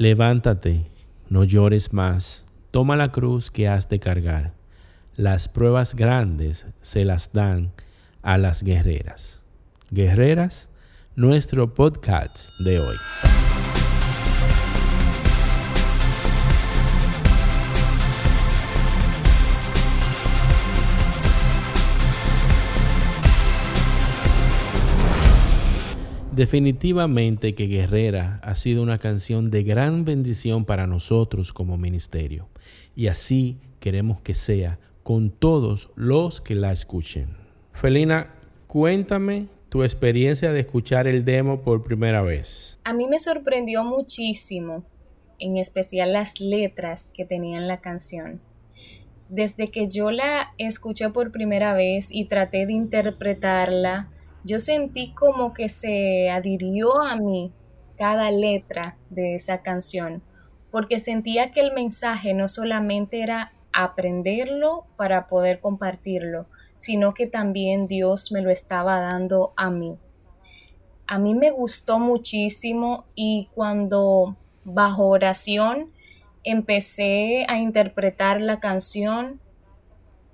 Levántate, no llores más, toma la cruz que has de cargar. Las pruebas grandes se las dan a las guerreras. Guerreras, nuestro podcast de hoy. Definitivamente que Guerrera ha sido una canción de gran bendición para nosotros como ministerio y así queremos que sea con todos los que la escuchen. Felina, cuéntame tu experiencia de escuchar el demo por primera vez. A mí me sorprendió muchísimo, en especial las letras que tenía en la canción. Desde que yo la escuché por primera vez y traté de interpretarla, yo sentí como que se adhirió a mí cada letra de esa canción, porque sentía que el mensaje no solamente era aprenderlo para poder compartirlo, sino que también Dios me lo estaba dando a mí. A mí me gustó muchísimo y cuando bajo oración empecé a interpretar la canción,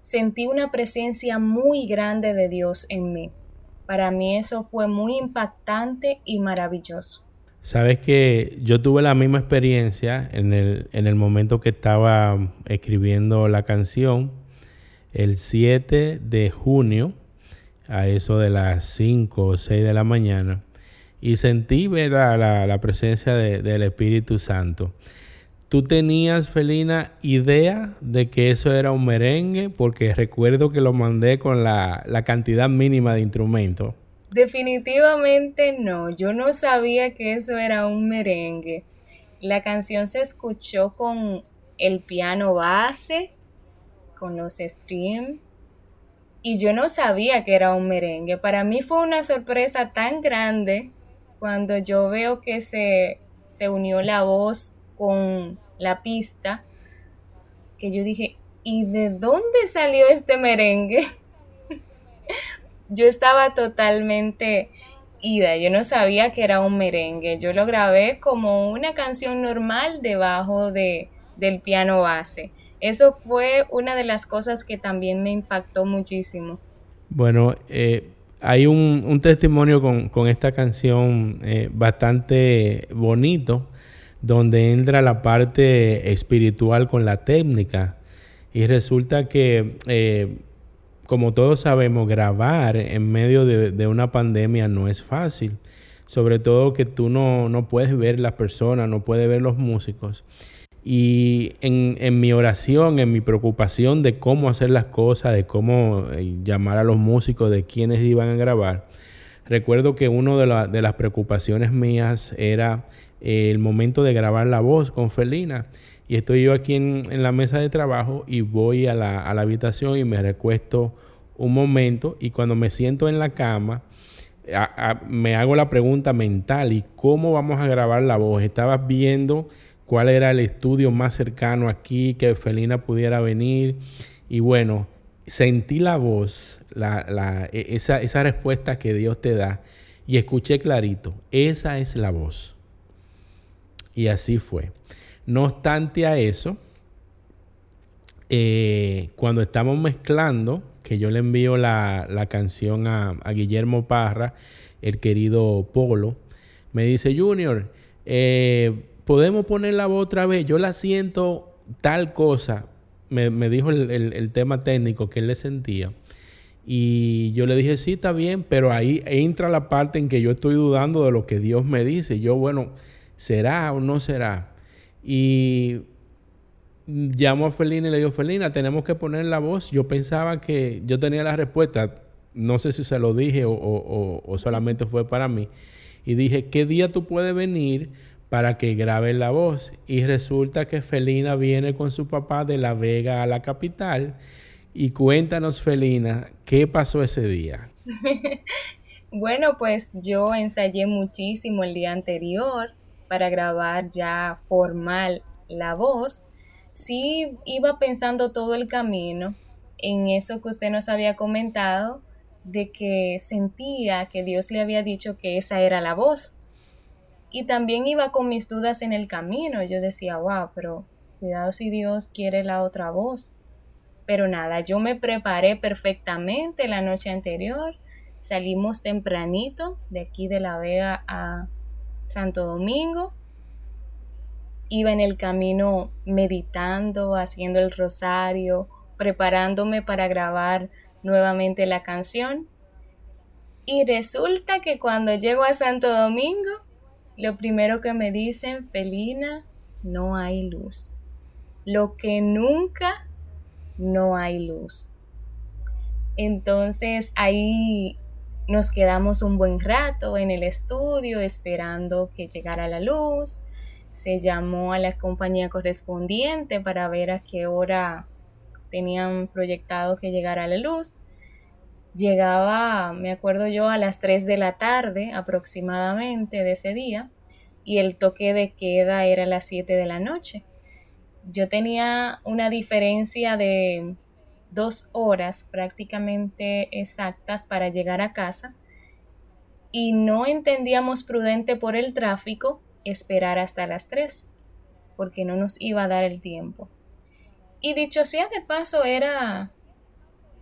sentí una presencia muy grande de Dios en mí. Para mí eso fue muy impactante y maravilloso. Sabes que yo tuve la misma experiencia en el, en el momento que estaba escribiendo la canción, el 7 de junio, a eso de las 5 o 6 de la mañana, y sentí ver la, la, presencia del Espíritu Santo. ¿Tú tenías, Felina, idea de que eso era un merengue? Porque recuerdo que lo mandé con la, cantidad mínima de instrumentos. Definitivamente no, yo no sabía que eso era un merengue. La canción se escuchó con el piano base, con los streams, y yo no sabía que era un merengue. Para mí fue una sorpresa tan grande cuando yo veo que se, se unió la voz con la pista, que yo dije, ¿y de dónde salió este merengue? yo estaba totalmente ida, yo no sabía que era un merengue, yo lo grabé como una canción normal debajo de, del piano base. Eso fue una de las cosas que también me impactó muchísimo. Bueno, eh, hay un, testimonio con, esta canción eh, bastante bonito donde entra la parte espiritual con la técnica. Y resulta que, eh, como todos sabemos, grabar en medio de, una pandemia no es fácil. Sobre todo que tú no, no puedes ver las personas, no puedes ver los músicos. Y en, en, mi oración, en mi preocupación de cómo hacer las cosas, de cómo eh, llamar a los músicos, de quienes iban a grabar, recuerdo que una de, de las preocupaciones mías era el momento de grabar la voz con Felina. Y estoy yo aquí en, la mesa de trabajo y voy a la, habitación y me recuesto un momento y cuando me siento en la cama, me hago la pregunta mental, ¿y cómo vamos a grabar la voz? Estabas viendo cuál era el estudio más cercano aquí, que Felina pudiera venir. Y bueno, sentí la voz, la, e, esa, esa respuesta que Dios te da y escuché clarito, esa es la voz. Y así fue. No obstante a eso, eh, cuando estamos mezclando, que yo le envío la, canción a, Guillermo Parra, el querido Polo, me dice, Junior, eh, ¿podemos poner la voz otra vez? Yo la siento tal cosa. Me, dijo el, el, tema técnico que él le sentía. Y yo le dije, sí, está bien, pero ahí entra la parte en que yo estoy dudando de lo que Dios me dice. Yo, bueno, ¿Será o no será? Y llamó a Felina y le dijo, Felina, tenemos que poner la voz. Yo pensaba que yo tenía la respuesta. No sé si se lo dije o, solamente fue para mí. Y dije, ¿qué día tú puedes venir para que grabe la voz? Y resulta que Felina viene con su papá de La Vega a la capital. Y cuéntanos, Felina, ¿qué pasó ese día? bueno, pues yo ensayé muchísimo el día anterior para grabar ya formal la voz, sí iba pensando todo el camino en eso que usted nos había comentado, de que sentía que Dios le había dicho que esa era la voz. Y también iba con mis dudas en el camino. Yo decía, wow, pero cuidado si Dios quiere la otra voz. Pero nada, yo me preparé perfectamente la noche anterior. Salimos tempranito de aquí de La Vega a Santo Domingo. Iba en el camino meditando, haciendo el rosario, preparándome para grabar nuevamente la canción. Y resulta que cuando llego a Santo Domingo, lo primero que me dicen, Felina, no hay luz. Lo que nunca, no hay luz. Entonces ahí nos quedamos un buen rato en el estudio esperando que llegara la luz. Se llamó a la compañía correspondiente para ver a qué hora tenían proyectado que llegara la luz. Llegaba, me acuerdo yo, a las 3 de la tarde aproximadamente de ese día y el toque de queda era a las 7 de la noche. Yo tenía una diferencia de dos horas prácticamente exactas para llegar a casa y no entendíamos prudente por el tráfico esperar hasta las 3 porque no nos iba a dar el tiempo. Y dicho sea de paso, era,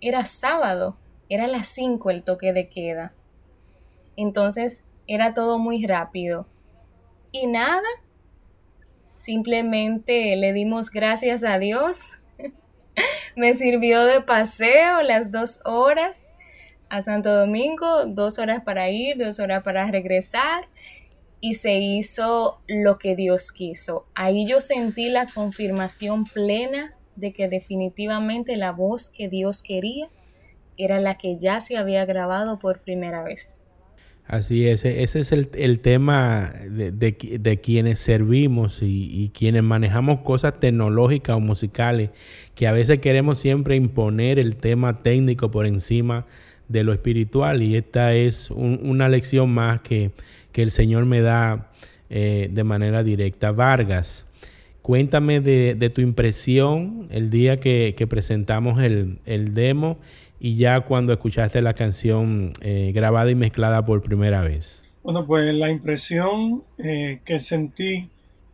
era sábado, era las 5 el toque de queda. Entonces era todo muy rápido. Y nada, simplemente le dimos gracias a Dios. Me sirvió de paseo las dos horas a Santo Domingo, dos horas para ir, dos horas para regresar. Y se hizo lo que Dios quiso. Ahí yo sentí la confirmación plena de que definitivamente la voz que Dios quería era la que ya se había grabado por primera vez. Así es, ese es el, tema de, quienes servimos y, quienes manejamos cosas tecnológicas o musicales, que a veces queremos siempre imponer el tema técnico por encima de lo espiritual y esta es una lección más que, el Señor me da eh, de manera directa. Vargas, Cuéntame de, tu impresión el día que, presentamos el, demo y ya cuando escuchaste la canción eh, grabada y mezclada por primera vez. Bueno, pues la impresión eh, que sentí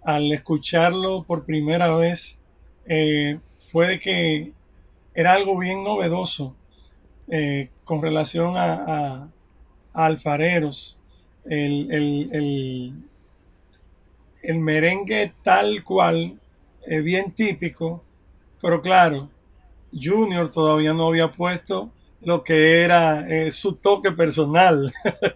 al escucharlo por primera vez eh, fue de que era algo bien novedoso con relación a, alfareros. el, el merengue tal cual, bien típico, pero claro, Junior todavía no había puesto lo que era eh, su toque personal,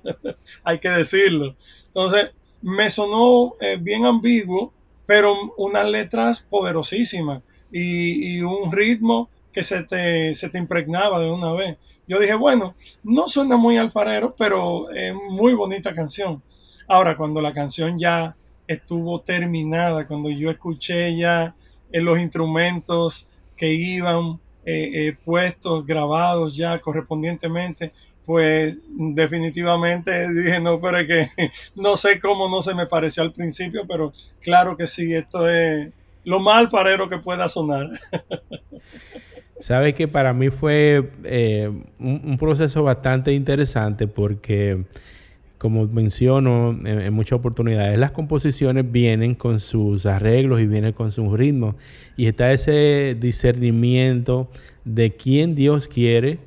hay que decirlo. Entonces, me sonó eh, bien ambiguo, pero unas letras poderosísimas y, un ritmo que se te, se te, impregnaba de una vez. Yo dije, bueno, no suena muy alfarero, pero es muy bonita canción. Ahora, cuando la canción ya estuvo terminada, cuando yo escuché ya en los instrumentos que iban eh, eh, puestos, grabados ya correspondientemente, pues definitivamente dije, no, pero es que no sé cómo no se me pareció al principio, pero claro que sí, esto es lo más alfarero que pueda sonar. Sabes que para mí fue eh, un, proceso bastante interesante porque como menciono en, muchas oportunidades, las composiciones vienen con sus arreglos y vienen con sus ritmos. Y está ese discernimiento de quién Dios quiere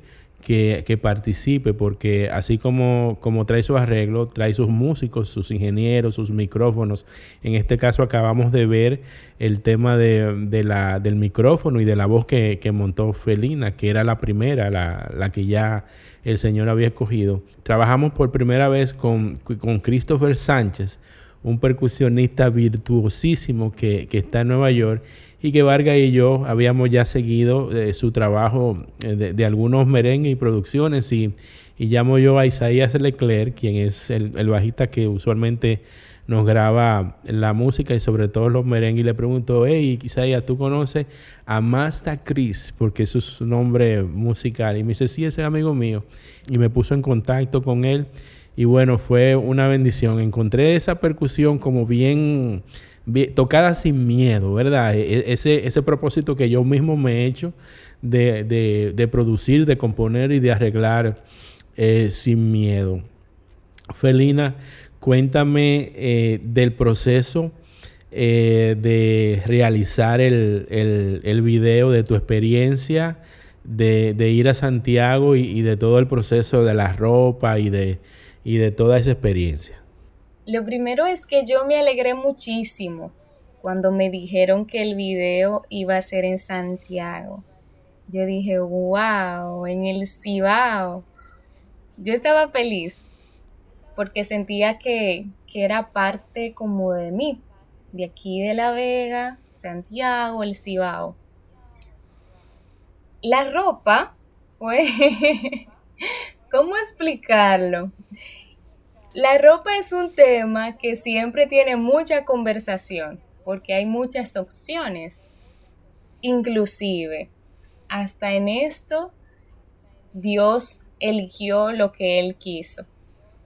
que, participe, porque así como, como trae su arreglo, trae sus músicos, sus ingenieros, sus micrófonos. En este caso acabamos de ver el tema de, la, del micrófono y de la voz que, montó Felina, que era la primera, la, que ya el Señor había escogido. Trabajamos por primera vez con, con Christopher Sánchez, un percusionista virtuosísimo que, que está en Nueva York y que Vargas y yo habíamos ya seguido eh, su trabajo eh, de, algunos merengues y producciones y, y, llamo yo a Isaías Leclerc, quien es el, bajista que usualmente nos graba la música y sobre todo los merengues y le pregunto, hey Isaías, ¿tú conoces a Masta Chris? Porque es su nombre musical. Y me dice, sí, ese es amigo mío. Y me puso en contacto con él y bueno, fue una bendición. Encontré esa percusión como bien tocada sin miedo, ¿verdad? E, e, ese, ese propósito que yo mismo me he hecho de, producir, de componer y de arreglar eh, sin miedo. Felina, cuéntame eh, del proceso eh, de realizar el, el, video, de tu experiencia, de, ir a Santiago y, de todo el proceso de la ropa y de, y de toda esa experiencia. Lo primero es que yo me alegré muchísimo cuando me dijeron que el video iba a ser en Santiago. Yo dije, wow, en el Cibao. Yo estaba feliz porque sentía que, que era parte como de mí, de aquí de La Vega, Santiago, el Cibao. La ropa, pues, ¿cómo explicarlo? La ropa es un tema que siempre tiene mucha conversación, porque hay muchas opciones. Inclusive, hasta en esto, Dios eligió lo que Él quiso,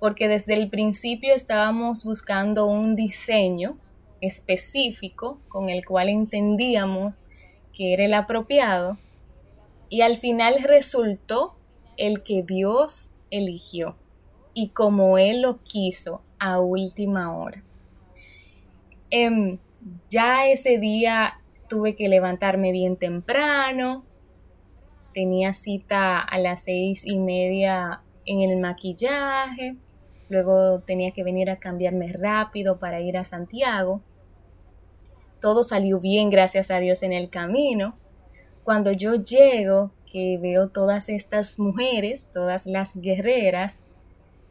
porque desde el principio estábamos buscando un diseño específico con el cual entendíamos que era el apropiado y al final resultó el que Dios eligió y como Él lo quiso a última hora. Em, ya ese día tuve que levantarme bien temprano, tenía cita a las seis y media en el maquillaje, luego tenía que venir a cambiarme rápido para ir a Santiago todo salió bien, gracias a Dios, en el camino. Cuando yo llego, que veo todas estas mujeres, todas las guerreras,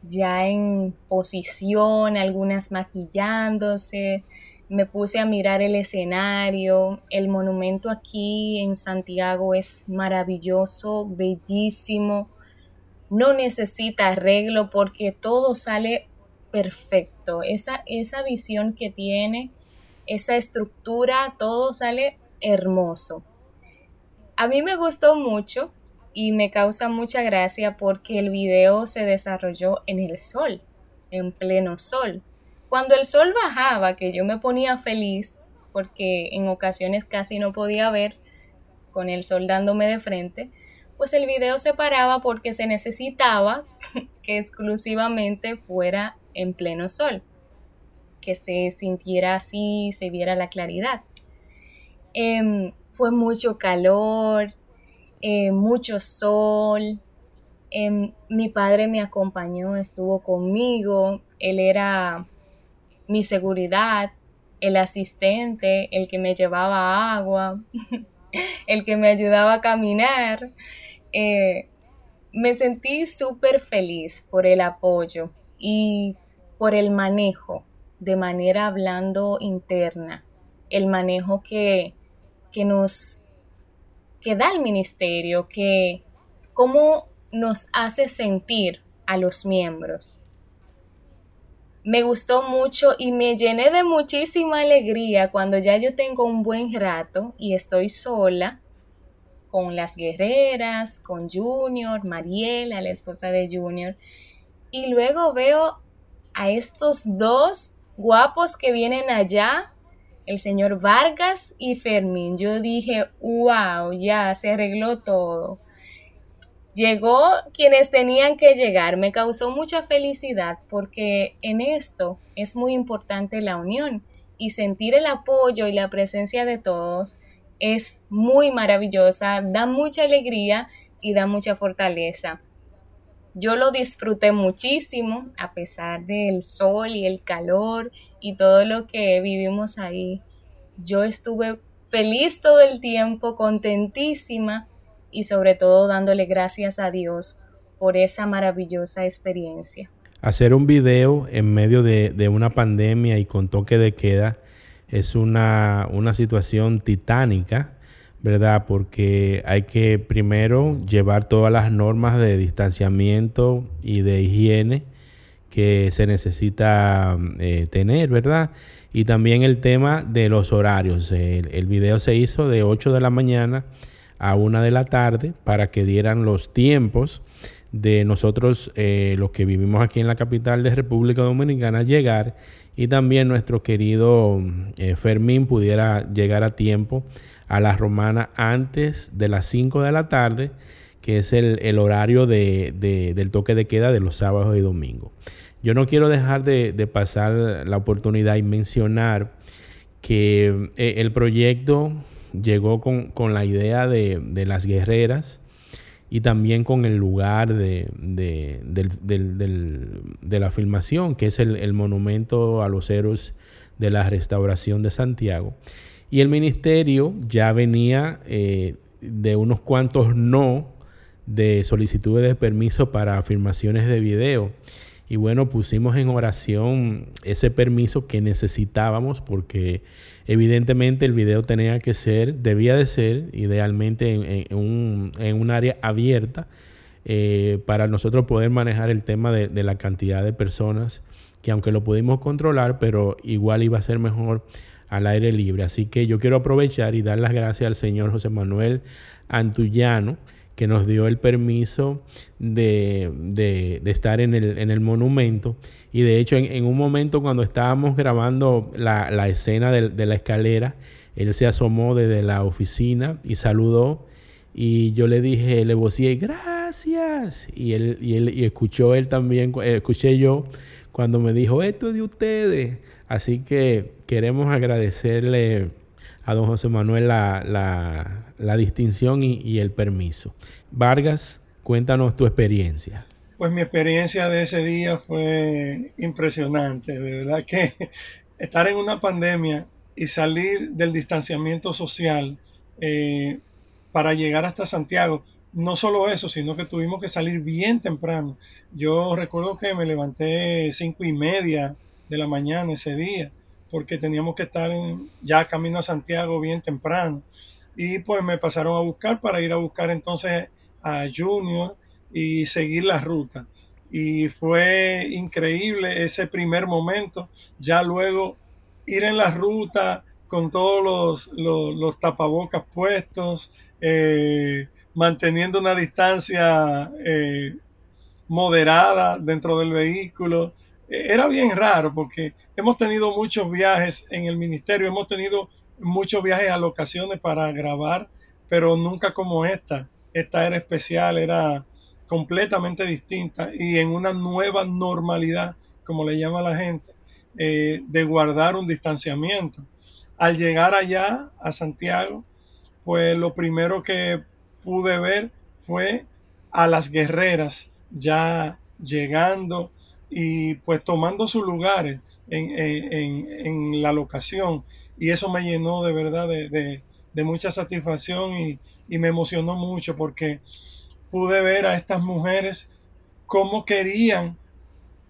ya en posición, algunas maquillándose, me puse a mirar el escenario. El monumento aquí en Santiago es maravilloso, bellísimo. No necesita arreglo porque todo sale perfecto. Esa, esa visión que tiene esa estructura, todo sale hermoso. A mí me gustó mucho y me causa mucha gracia porque el video se desarrolló en el sol, en pleno sol. Cuando el sol bajaba, que yo me ponía feliz porque en ocasiones casi no podía ver con el sol dándome de frente, pues el video se paraba porque se necesitaba que exclusivamente fuera en pleno sol que se sintiera así, se viera la claridad. Em, fue mucho calor, eh, mucho sol. Em, mi padre me acompañó, estuvo conmigo, él era mi seguridad, el asistente, el que me llevaba agua, el que me ayudaba a caminar. Eh, me sentí súper feliz por el apoyo y por el manejo de manera hablando interna, el manejo que, que nos que da el ministerio, que cómo nos hace sentir a los miembros. Me gustó mucho y me llené de muchísima alegría cuando ya yo tengo un buen rato y estoy sola con las guerreras, con Junior, Mariela, la esposa de Junior, y luego veo a estos dos guapos que vienen allá, el señor Vargas y Fermín. Yo dije, wow, ya se arregló todo. Llegó quienes tenían que llegar. Me causó mucha felicidad porque en esto es muy importante la unión y sentir el apoyo y la presencia de todos es muy maravillosa, da mucha alegría y da mucha fortaleza. Yo lo disfruté muchísimo a pesar del sol y el calor y todo lo que vivimos ahí. Yo estuve feliz todo el tiempo, contentísima y sobre todo dándole gracias a Dios por esa maravillosa experiencia. Hacer un video en medio de, una pandemia y con toque de queda es una, una situación titánica ¿verdad? Porque hay que primero llevar todas las normas de distanciamiento y de higiene que se necesita eh, tener, ¿verdad? Y también el tema de los horarios. El, video se hizo de 8 de la mañana a 1 de la tarde para que dieran los tiempos de nosotros, eh, los que vivimos aquí en la capital de República Dominicana, llegar y también nuestro querido eh, Fermín pudiera llegar a tiempo a la romana antes de las 5 de la tarde, que es el, horario de, del toque de queda de los sábados y domingos. yo no quiero dejar de, pasar la oportunidad y mencionar que eh, el proyecto llegó con, la idea de, las guerreras y también con el lugar de, la filmación, que es el, monumento a los héroes de la restauración de Santiago. Y el ministerio ya venía eh, de unos cuantos no de solicitudes de permiso para afirmaciones de video. Y bueno, pusimos en oración ese permiso que necesitábamos porque evidentemente el video tenía que ser, debía de ser idealmente en, un, área abierta eh, para nosotros poder manejar el tema de, de la cantidad de personas que aunque lo pudimos controlar, pero igual iba a ser mejor al aire libre. Así que yo quiero aprovechar y dar las gracias al señor José Manuel Antullano que nos dio el permiso de, estar en el, monumento. Y de hecho, en, un momento cuando estábamos grabando la, escena de, la escalera, él se asomó desde la oficina y saludó. Y yo le dije, le vocié, gracias. Y él, y él y escuchó él también, eh, escuché yo cuando me dijo, esto es de ustedes. Así que queremos agradecerle a don José Manuel la, distinción y, el permiso. Vargas, cuéntanos tu experiencia. Pues mi experiencia de ese día fue impresionante, de verdad que estar en una pandemia y salir del distanciamiento social eh, para llegar hasta Santiago, no solo eso, sino que tuvimos que salir bien temprano. Yo recuerdo que me levanté cinco y media de la mañana ese día porque teníamos que estar en, ya camino a Santiago bien temprano. Y pues me pasaron a buscar para ir a buscar entonces a Junior y seguir la ruta. Y fue increíble ese primer momento. Ya luego ir en la ruta con todos los, los, tapabocas puestos, eh, manteniendo una distancia eh, moderada dentro del vehículo. E, era bien raro porque hemos tenido muchos viajes en el ministerio, hemos tenido muchos viajes a locaciones para grabar, pero nunca como esta. Esta era especial, era completamente distinta y en una nueva normalidad, como le llama la gente, eh, de guardar un distanciamiento. Al llegar allá a Santiago, pues lo primero que pude ver fue a las guerreras ya llegando y pues tomando sus lugares en, la locación. Y eso me llenó de verdad de, mucha satisfacción y, me emocionó mucho porque pude ver a estas mujeres cómo querían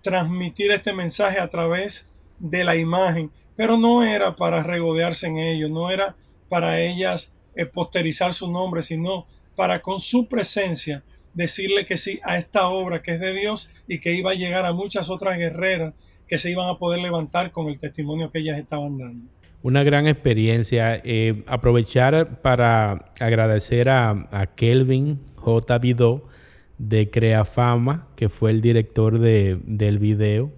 transmitir este mensaje a través de la imagen, pero no era para regodearse en ello, no era para ellas eh, posterizar su nombre, sino para con su presencia decirle que sí a esta obra que es de Dios y que iba a llegar a muchas otras guerreras que se iban a poder levantar con el testimonio que ellas estaban dando. Una gran experiencia. Eh, aprovechar para agradecer a, Kelvin J. Vidó de Creafama, que fue el director del video.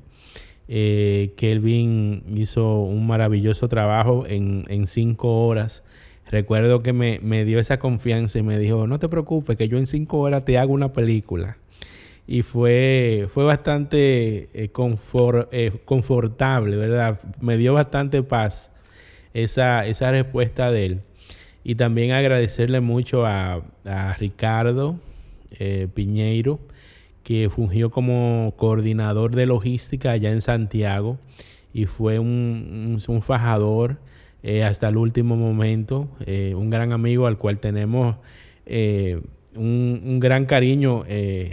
Eh, Kelvin hizo un maravilloso trabajo en, en cinco horas recuerdo que me, dio esa confianza y me dijo, no te preocupes, que yo en cinco horas te hago una película. Y fue, fue bastante eh, eh, confortable, ¿verdad? Me dio bastante paz esa, esa respuesta de él. Y también agradecerle mucho a, Ricardo eh, Piñeiro, que fungió como coordinador de logística allá en Santiago y fue un, un fajador eh, hasta el último momento. Eh, un gran amigo al cual tenemos eh, un, gran cariño.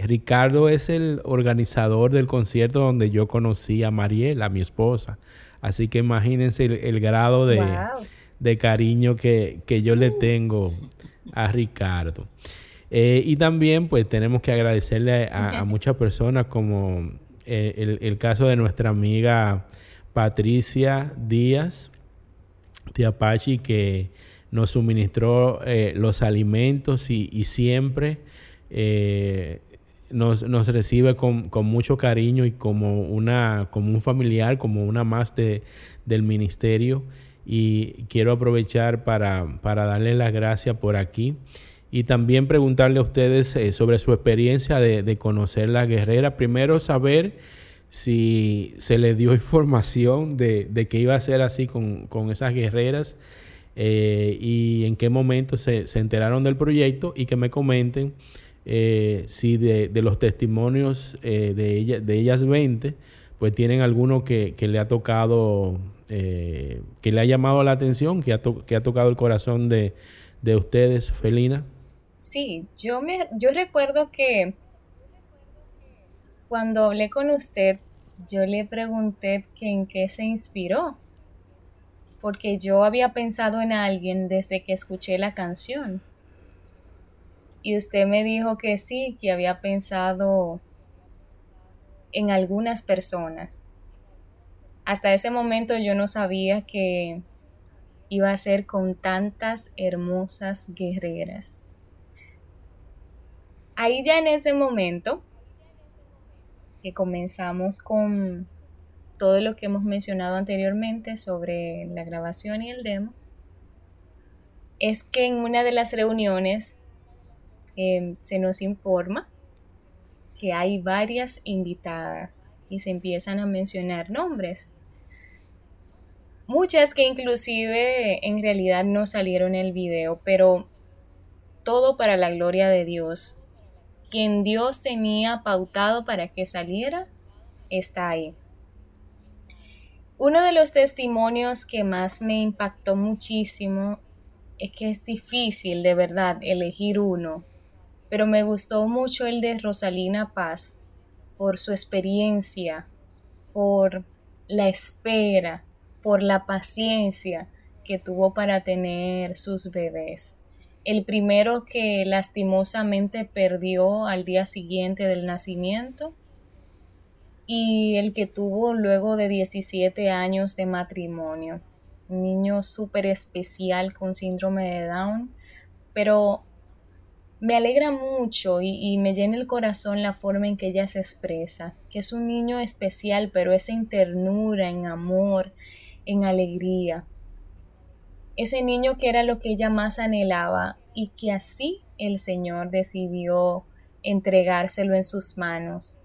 Ricardo es el organizador del concierto donde yo conocí a Mariela, mi esposa. Así que imagínense el, grado de, cariño que, yo le tengo a Ricardo. y también pues tenemos que agradecerle a, muchas personas como el, el, caso de nuestra amiga Patricia Díaz, Tiapachi que nos suministró eh, los alimentos y, siempre eh, nos, recibe con, mucho cariño y como, una, como un familiar, como una más de, del ministerio. Y quiero aprovechar para, darle las gracias por aquí y también preguntarle a ustedes eh, sobre su experiencia de, de conocer la guerrera. Primero, saber si se le dio información de, de iba a ser así con, con esas guerreras eh, y en qué momento se, se, enteraron del proyecto y que me comenten eh, si de, de, los testimonios eh, de, ella, de ellas 20, pues tienen alguno que, que le ha tocado, que le ha llamado la atención, que ha, to que ha tocado el corazón de, de ustedes, Felina. Sí, yo, me, yo recuerdo que cuando hablé con usted, yo le pregunté en qué se inspiró, porque yo había pensado en alguien desde que escuché la canción. Y usted me dijo que sí, que había pensado en algunas personas. Hasta ese momento yo no sabía que iba a ser con tantas hermosas guerreras. Ahí ya en ese momento que comenzamos con todo lo que hemos mencionado anteriormente sobre la grabación y el demo, es que en una de las reuniones em, se nos informa que hay varias invitadas y se empiezan a mencionar nombres. Muchas que inclusive en realidad no salieron en el video, pero todo para la gloria de Dios quien Dios tenía pautado para que saliera, está ahí. Uno de los testimonios que más me impactó muchísimo es que es difícil de verdad elegir uno, pero me gustó mucho el de Rosalina Paz por su experiencia, por la espera, por la paciencia que tuvo para tener sus bebés el primero que lastimosamente perdió al día siguiente del nacimiento y el que tuvo luego de 17 años de matrimonio. Un niño súper especial con síndrome de Down, pero me alegra mucho y, me llena el corazón la forma en que ella se expresa, que es un niño especial, pero es en ternura, en amor, en alegría ese niño que era lo que ella más anhelaba y que así el Señor decidió entregárselo en sus manos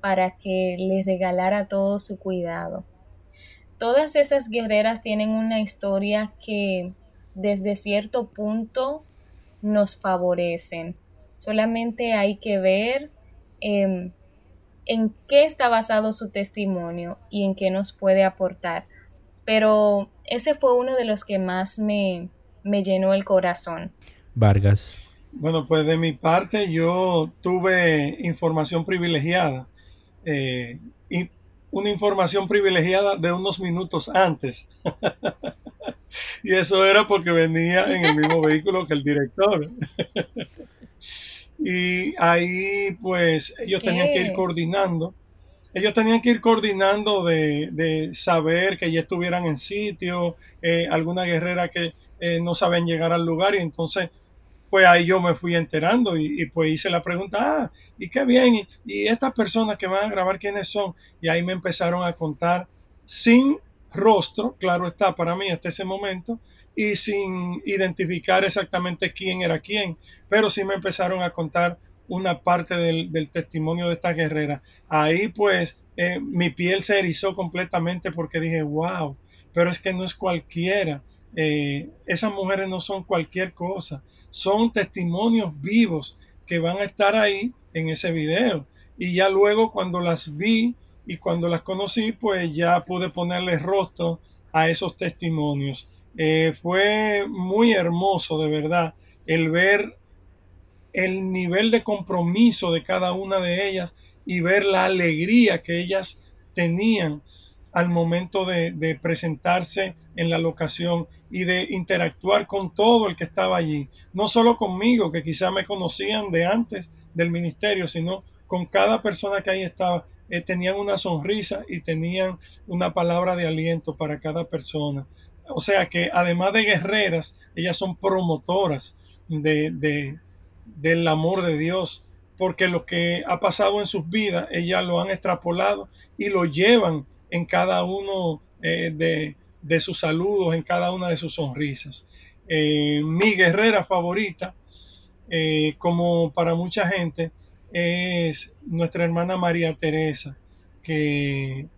para que le regalara todo su cuidado. Todas esas guerreras tienen una historia que desde cierto punto nos favorecen. Solamente hay que ver eh, en qué está basado su testimonio y en qué nos puede aportar. Pero ese fue uno de los que más me, me llenó el corazón. Vargas. Bueno, pues de mi parte yo tuve información privilegiada. Eh, y una información privilegiada de unos minutos antes. y eso era porque venía en el mismo vehículo que el director. y ahí pues ellos tenían que ir coordinando ellos tenían que ir coordinando de, saber que ya estuvieran en sitio, eh, alguna guerrera que eh, no saben llegar al lugar y entonces pues ahí yo me fui enterando y, pues hice la pregunta, ah, y qué bien, y, y, estas personas que van a grabar, ¿quiénes son? Y ahí me empezaron a contar sin rostro, claro está para mí hasta ese momento, y sin identificar exactamente quién era quién, pero sí me empezaron a contar una parte del, testimonio de esta guerrera. Ahí pues eh, mi piel se erizó completamente porque dije, wow, pero es que no es cualquiera. Eh, esas mujeres no son cualquier cosa, son testimonios vivos que van a estar ahí en ese video. Y ya luego cuando las vi y cuando las conocí, pues ya pude ponerle rostro a esos testimonios. Eh, fue muy hermoso, de verdad, el ver el nivel de compromiso de cada una de ellas y ver la alegría que ellas tenían al momento de, presentarse en la locación y de interactuar con todo el que estaba allí. No solo conmigo, que quizá me conocían de antes del ministerio, sino con cada persona que ahí estaba. Eh, tenían una sonrisa y tenían una palabra de aliento para cada persona. O sea que además de guerreras, ellas son promotoras de, del amor de Dios, porque lo que ha pasado en sus vidas, ellas lo han extrapolado y lo llevan en cada uno eh, de, sus saludos, en cada una de sus sonrisas. Eh, mi guerrera favorita, eh, como para mucha gente, es nuestra hermana María Teresa, que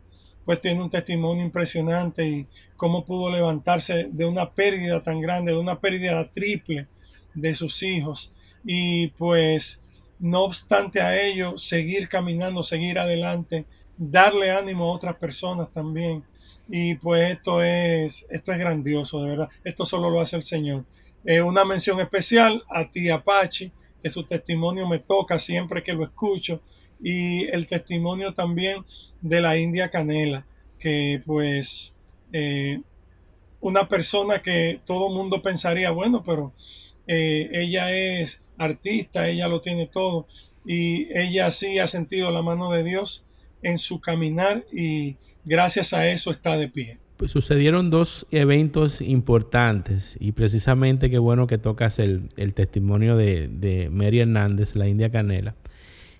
pues tiene un testimonio impresionante y cómo pudo levantarse de una pérdida tan grande, de una pérdida triple de sus hijos. Y pues no obstante a ello, seguir caminando, seguir adelante, darle ánimo a otras personas también. Y pues esto es, esto es grandioso, de verdad. Esto solo lo hace el Señor. Eh, una mención especial a ti, Apache, que su testimonio me toca siempre que lo escucho. Y el testimonio también de la India Canela, que pues eh, una persona que todo mundo pensaría, bueno, pero eh, ella es artista, ella lo tiene todo y ella sí ha sentido la mano de Dios en su caminar y gracias a eso está de pie. Pues sucedieron dos eventos importantes y precisamente qué bueno que tocas el, testimonio de, de, Mary Hernández, la India Canela.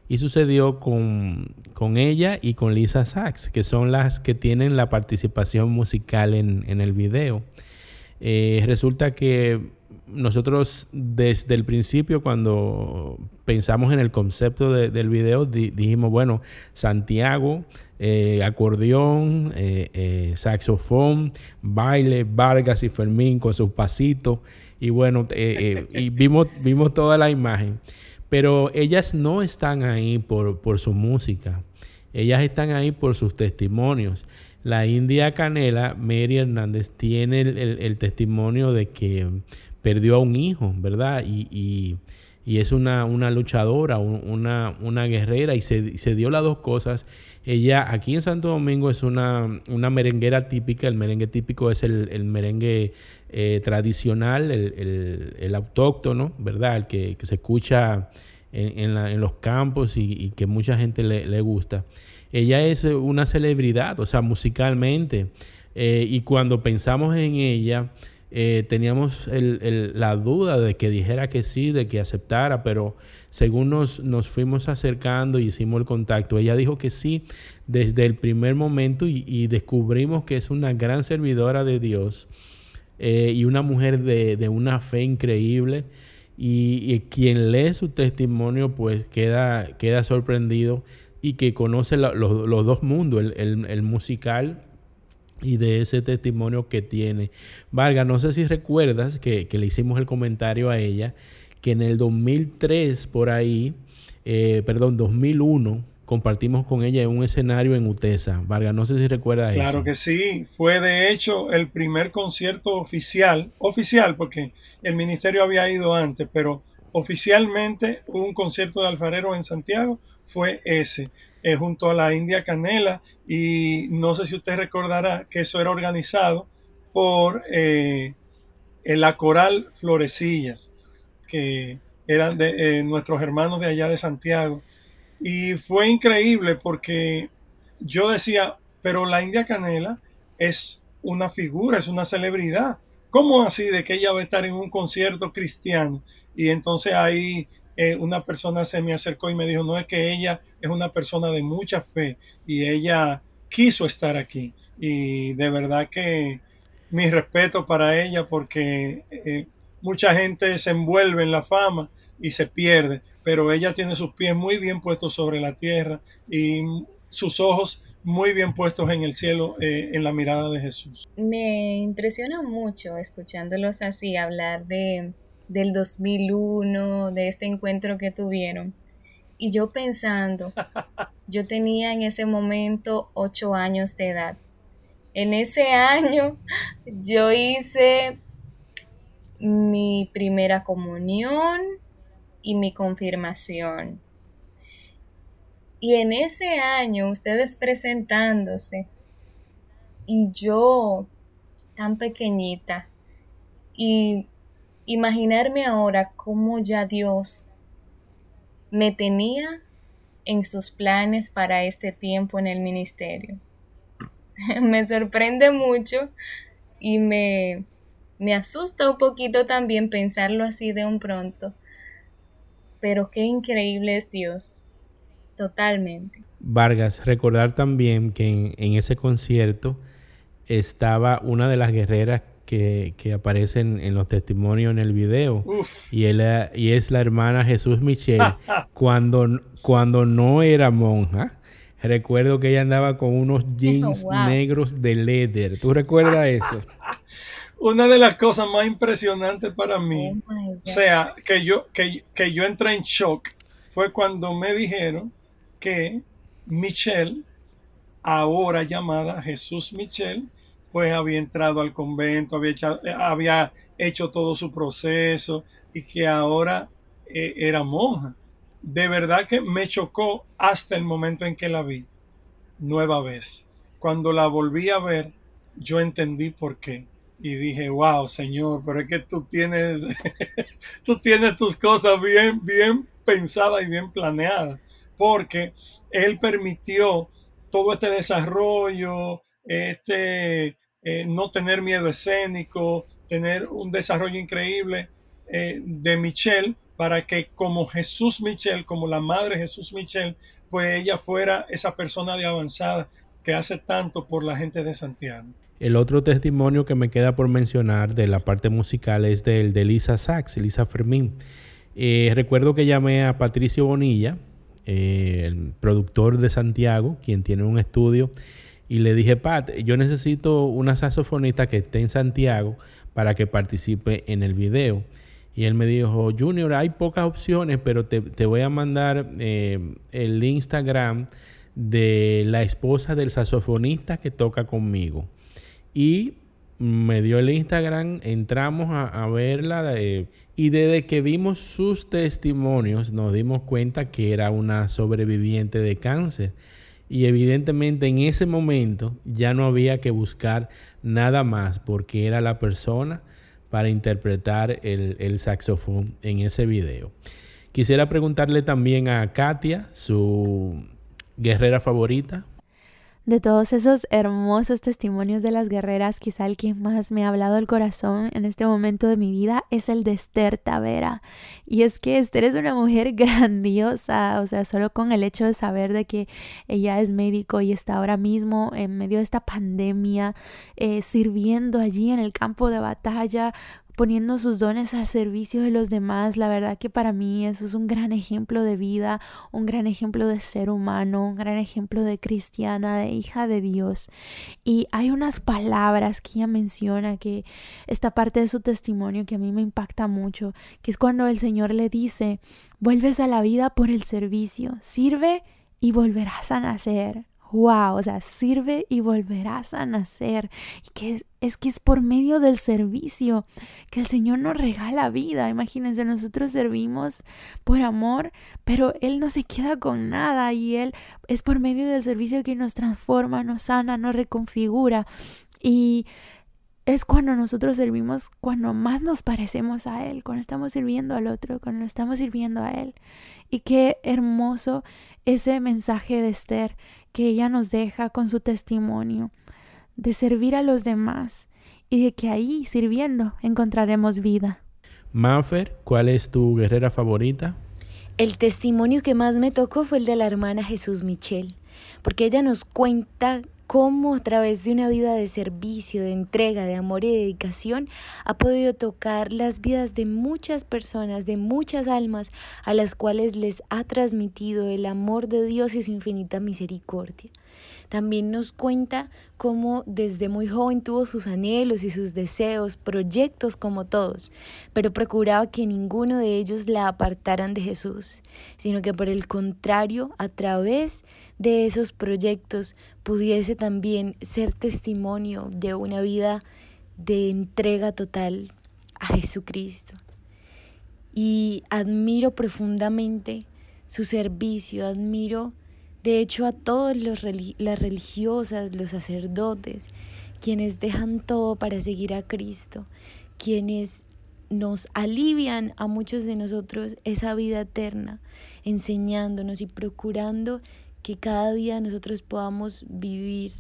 Y sucedió con, ella y con Lisa Sachs, que son las que tienen la participación musical en, el video. Eh, resulta que nosotros desde el principio cuando pensamos en el concepto del video dijimos, bueno, Santiago, eh, acordeón, eh, eh, saxofón, baile, Vargas y Fermín con sus pasitos y bueno, y vimos, vimos toda la imagen. Pero ellas no están ahí por, por su música, ellas están ahí por sus testimonios. La India Canela, Mary Hernández, tiene el testimonio de que perdió a un hijo, ¿verdad? Y, es una, una luchadora, una, una, guerrera y se, se, dio las dos cosas. Ella aquí en Santo Domingo es una, una merenguera típica, el merengue típico es el, merengue eh, tradicional, el, autóctono, ¿verdad? El que, se escucha en, los campos y, que mucha gente le, gusta. Ella es una celebridad, o sea, musicalmente. Eh, y cuando pensamos en ella, eh, teníamos la duda de que dijera que sí, de que aceptara, pero según nos, nos, fuimos acercando y hicimos el contacto, ella dijo que sí desde el primer momento y, descubrimos que es una gran servidora de Dios eh, y una mujer de, una fe increíble. Y, quien lee su testimonio pues queda, queda sorprendido y que conoce los dos mundos, el, el musical y de ese testimonio que tiene. Vargas, no sé si recuerdas que, le hicimos el comentario a ella, que en el 2003 por ahí, eh, perdón, 2001, compartimos con ella un escenario en Utesa. Vargas, no sé si recuerdas claro eso. Claro que sí, fue de hecho el primer concierto oficial, oficial porque el ministerio había ido antes, pero oficialmente un concierto de alfarero en Santiago fue ese. Eh, junto a la India Canela y no sé si usted recordará que eso era organizado por eh, la Coral Florecillas, que eran de eh, nuestros hermanos de allá de Santiago. Y fue increíble porque yo decía, pero la India Canela es una figura, es una celebridad. ¿Cómo así de que ella va a estar en un concierto cristiano? Y entonces ahí eh, una persona se me acercó y me dijo, no es que ella es una persona de mucha fe y ella quiso estar aquí. Y de verdad que mi respeto para ella porque eh, mucha gente se envuelve en la fama y se pierde, pero ella tiene sus pies muy bien puestos sobre la tierra y sus ojos muy bien puestos en el cielo, eh, en la mirada de Jesús. Me impresiona mucho escuchándolos así hablar de del 2001, de este encuentro que tuvieron. Y yo pensando, yo tenía en ese momento ocho años de edad. En ese año yo hice mi primera comunión y mi confirmación. Y en ese año ustedes presentándose y yo tan pequeñita y imaginarme ahora cómo ya Dios me tenía en sus planes para este tiempo en el ministerio. me sorprende mucho y me, me asusta un poquito también pensarlo así de un pronto. Pero qué increíble es Dios. Totalmente. Vargas, recordar también que en, en ese concierto estaba una de las guerreras que, aparecen en los testimonios en el video. Y, él, y es la hermana Jesús Michel cuando, cuando no era monja. recuerdo que ella andaba con unos jeans negros de leather. ¿Tú recuerdas eso? Una de las cosas más impresionantes para mí, oh o sea, que yo, que, que yo entré en shock, fue cuando me dijeron que Michelle, ahora llamada Jesús Michelle, pues había entrado al convento, había, había hecho todo su proceso y que ahora eh, era monja. De verdad que me chocó hasta el momento en que la vi nueva vez. Cuando la volví a ver, yo entendí por qué. Y dije, wow, Señor, pero es que tú tienes, tú tienes tus cosas bien, bien pensadas y bien planeadas. Porque Él permitió todo este desarrollo, este eh, no tener miedo escénico, tener un desarrollo increíble eh, de Michelle para que como Jesús Michelle, como la madre Jesús Michelle, pues ella fuera esa persona de avanzada que hace tanto por la gente de Santiago. El otro testimonio que me queda por mencionar de la parte musical es del de Lisa Sachs, Lisa Fermín. Eh, recuerdo que llamé a Patricio Bonilla, el productor de Santiago, quien tiene un estudio y le dije, Pat, yo necesito una saxofonista que esté en Santiago para que participe en el video. Y él me dijo, Junior, hay pocas opciones, pero te, voy a mandar eh, el Instagram de la esposa del saxofonista que toca conmigo. Y me dio el Instagram, entramos a, verla y desde que vimos sus testimonios nos dimos cuenta que era una sobreviviente de cáncer y evidentemente en ese momento ya no había que buscar nada más porque era la persona para interpretar el, saxofón en ese video. Quisiera preguntarle también a Katia, su guerrera favorita. De todos esos hermosos testimonios de las guerreras, quizá el que más me ha hablado el corazón en este momento de mi vida es el de Esther Tavera. Y es que Esther es una mujer grandiosa, o sea, solo con el hecho de saber de que ella es médico y está ahora mismo en medio de esta pandemia, eh, sirviendo allí en el campo de batalla, poniendo sus dones al servicio de los demás. La verdad que para mí eso es un gran ejemplo de vida, un gran ejemplo de ser humano, un gran ejemplo de cristiana, de hija de Dios. Y hay unas palabras que ella menciona que esta parte de su testimonio que a mí me impacta mucho, que es cuando el Señor le dice, vuelves a la vida por el servicio, sirve y volverás a nacer wow, o sea, sirve y volverás a nacer. Y que es, que es por medio del servicio que el Señor nos regala vida. Imagínense, nosotros servimos por amor, pero Él no se queda con nada y Él es por medio del servicio que nos transforma, nos sana, nos reconfigura. Y es cuando nosotros servimos, cuando más nos parecemos a Él, cuando estamos sirviendo al otro, cuando estamos sirviendo a Él. Y qué hermoso ese mensaje de Esther que ella nos deja con su testimonio de servir a los demás y de que ahí, sirviendo, encontraremos vida. Mafer, ¿cuál es tu guerrera favorita? El testimonio que más me tocó fue el de la hermana Jesús Michel, porque ella nos cuenta cómo a través de una vida de servicio, de entrega, de amor y dedicación ha podido tocar las vidas de muchas personas, de muchas almas a las cuales les ha transmitido el amor de Dios y su infinita misericordia. También nos cuenta cómo desde muy joven tuvo sus anhelos y sus deseos, proyectos como todos, pero procuraba que ninguno de ellos la apartaran de Jesús, sino que por el contrario, a través de esos proyectos pudiese también ser testimonio de una vida de entrega total a Jesucristo. Y admiro profundamente su servicio, admiro de hecho, a todas las religiosas, los sacerdotes, quienes dejan todo para seguir a Cristo, quienes nos alivian a muchos de nosotros esa vida eterna, enseñándonos y procurando que cada día nosotros podamos vivir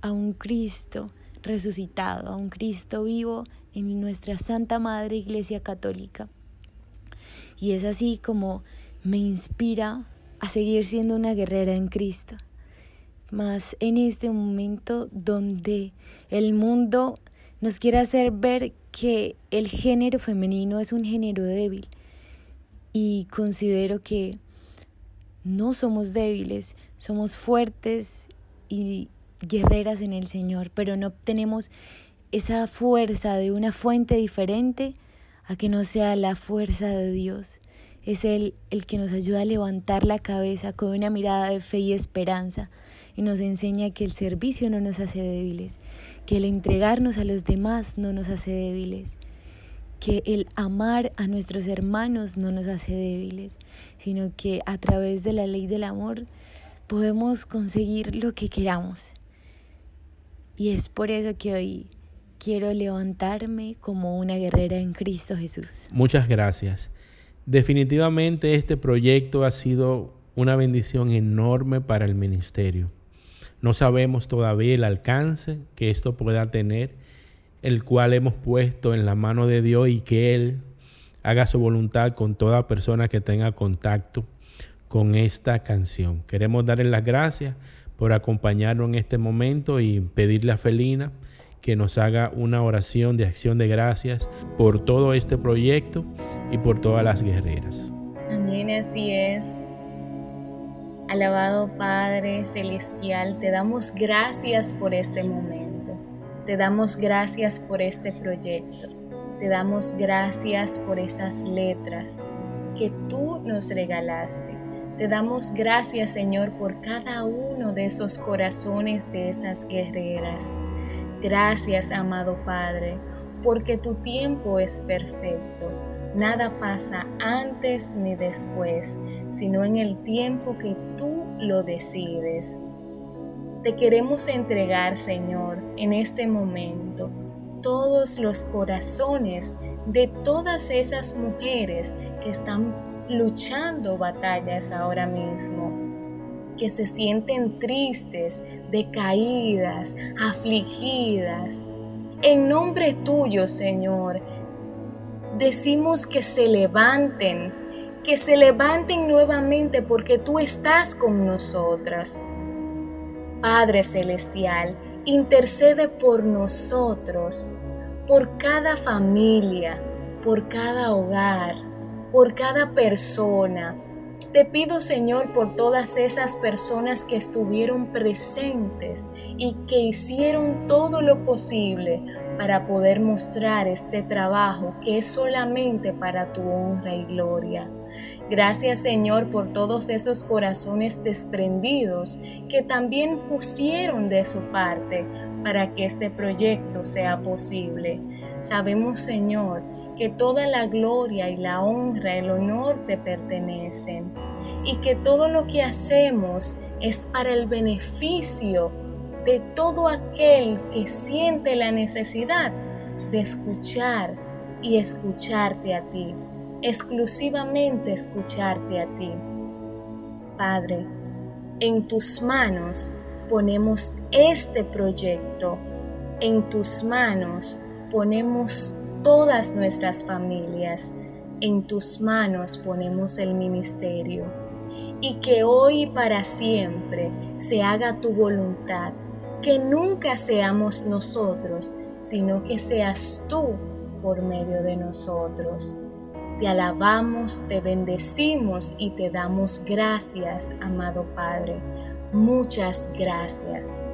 a un Cristo resucitado, a un Cristo vivo en nuestra Santa Madre Iglesia Católica. Y es así como me inspira a seguir siendo una guerrera en Cristo. Más en este momento donde el mundo nos quiere hacer ver que el género femenino es un género débil y considero que no somos débiles, somos fuertes y guerreras en el Señor, pero no tenemos esa fuerza de una fuente diferente a que no sea la fuerza de Dios. Es Él el que nos ayuda a levantar la cabeza con una mirada de fe y esperanza y nos enseña que el servicio no nos hace débiles, que el entregarnos a los demás no nos hace débiles, que el amar a nuestros hermanos no nos hace débiles, sino que a través de la ley del amor podemos conseguir lo que queramos. Y es por eso que hoy quiero levantarme como una guerrera en Cristo Jesús. Muchas gracias. Definitivamente este proyecto ha sido una bendición enorme para el ministerio. No sabemos todavía el alcance que esto pueda tener, el cual hemos puesto en la mano de Dios y que Él haga su voluntad con toda persona que tenga contacto con esta canción. Queremos darle las gracias por acompañarnos en este momento y pedirle a Felina que nos haga una oración de acción de gracias por todo este proyecto y por todas las guerreras. Amén, así es. Alabado Padre Celestial, te damos gracias por este momento. Te damos gracias por este proyecto. Te damos gracias por esas letras que tú nos regalaste. Te damos gracias, Señor, por cada uno de esos corazones de esas guerreras. Gracias, amado Padre, porque tu tiempo es perfecto Nada pasa antes ni después, sino en el tiempo que tú lo decides. Te queremos entregar, Señor, en este momento todos los corazones de todas esas mujeres que están luchando batallas ahora mismo, que se sienten tristes, decaídas, afligidas. En nombre tuyo, Señor, decimos que se levanten, que se levanten nuevamente porque tú estás con nosotras. Padre Celestial, intercede por nosotros, por cada familia, por cada hogar, por cada persona. Te pido, Señor, por todas esas personas que estuvieron presentes y que hicieron todo lo posible para poder mostrar este trabajo que es solamente para tu honra y gloria. Gracias Señor por todos esos corazones desprendidos que también pusieron de su parte para que este proyecto sea posible. Sabemos Señor que toda la gloria y la honra, el honor te pertenecen y que todo lo que hacemos es para el beneficio de todo aquel que siente la necesidad de escuchar y escucharte a ti, exclusivamente escucharte a ti. Padre, en tus manos ponemos este proyecto, en tus manos ponemos todas nuestras familias, en tus manos ponemos el ministerio. Y que hoy y para siempre se haga tu voluntad que nunca seamos nosotros, sino que seas tú por medio de nosotros. Te alabamos, te bendecimos y te damos gracias, amado Padre. Muchas gracias.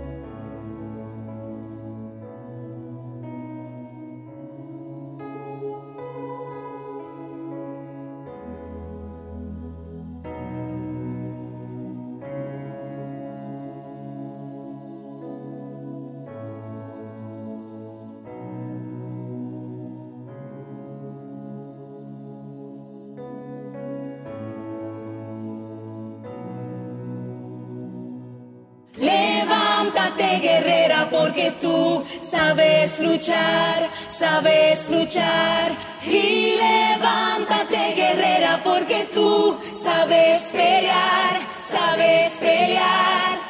Sabes luchar, sabes luchar. Y levántate guerrera porque tú sabes pelear, sabes pelear.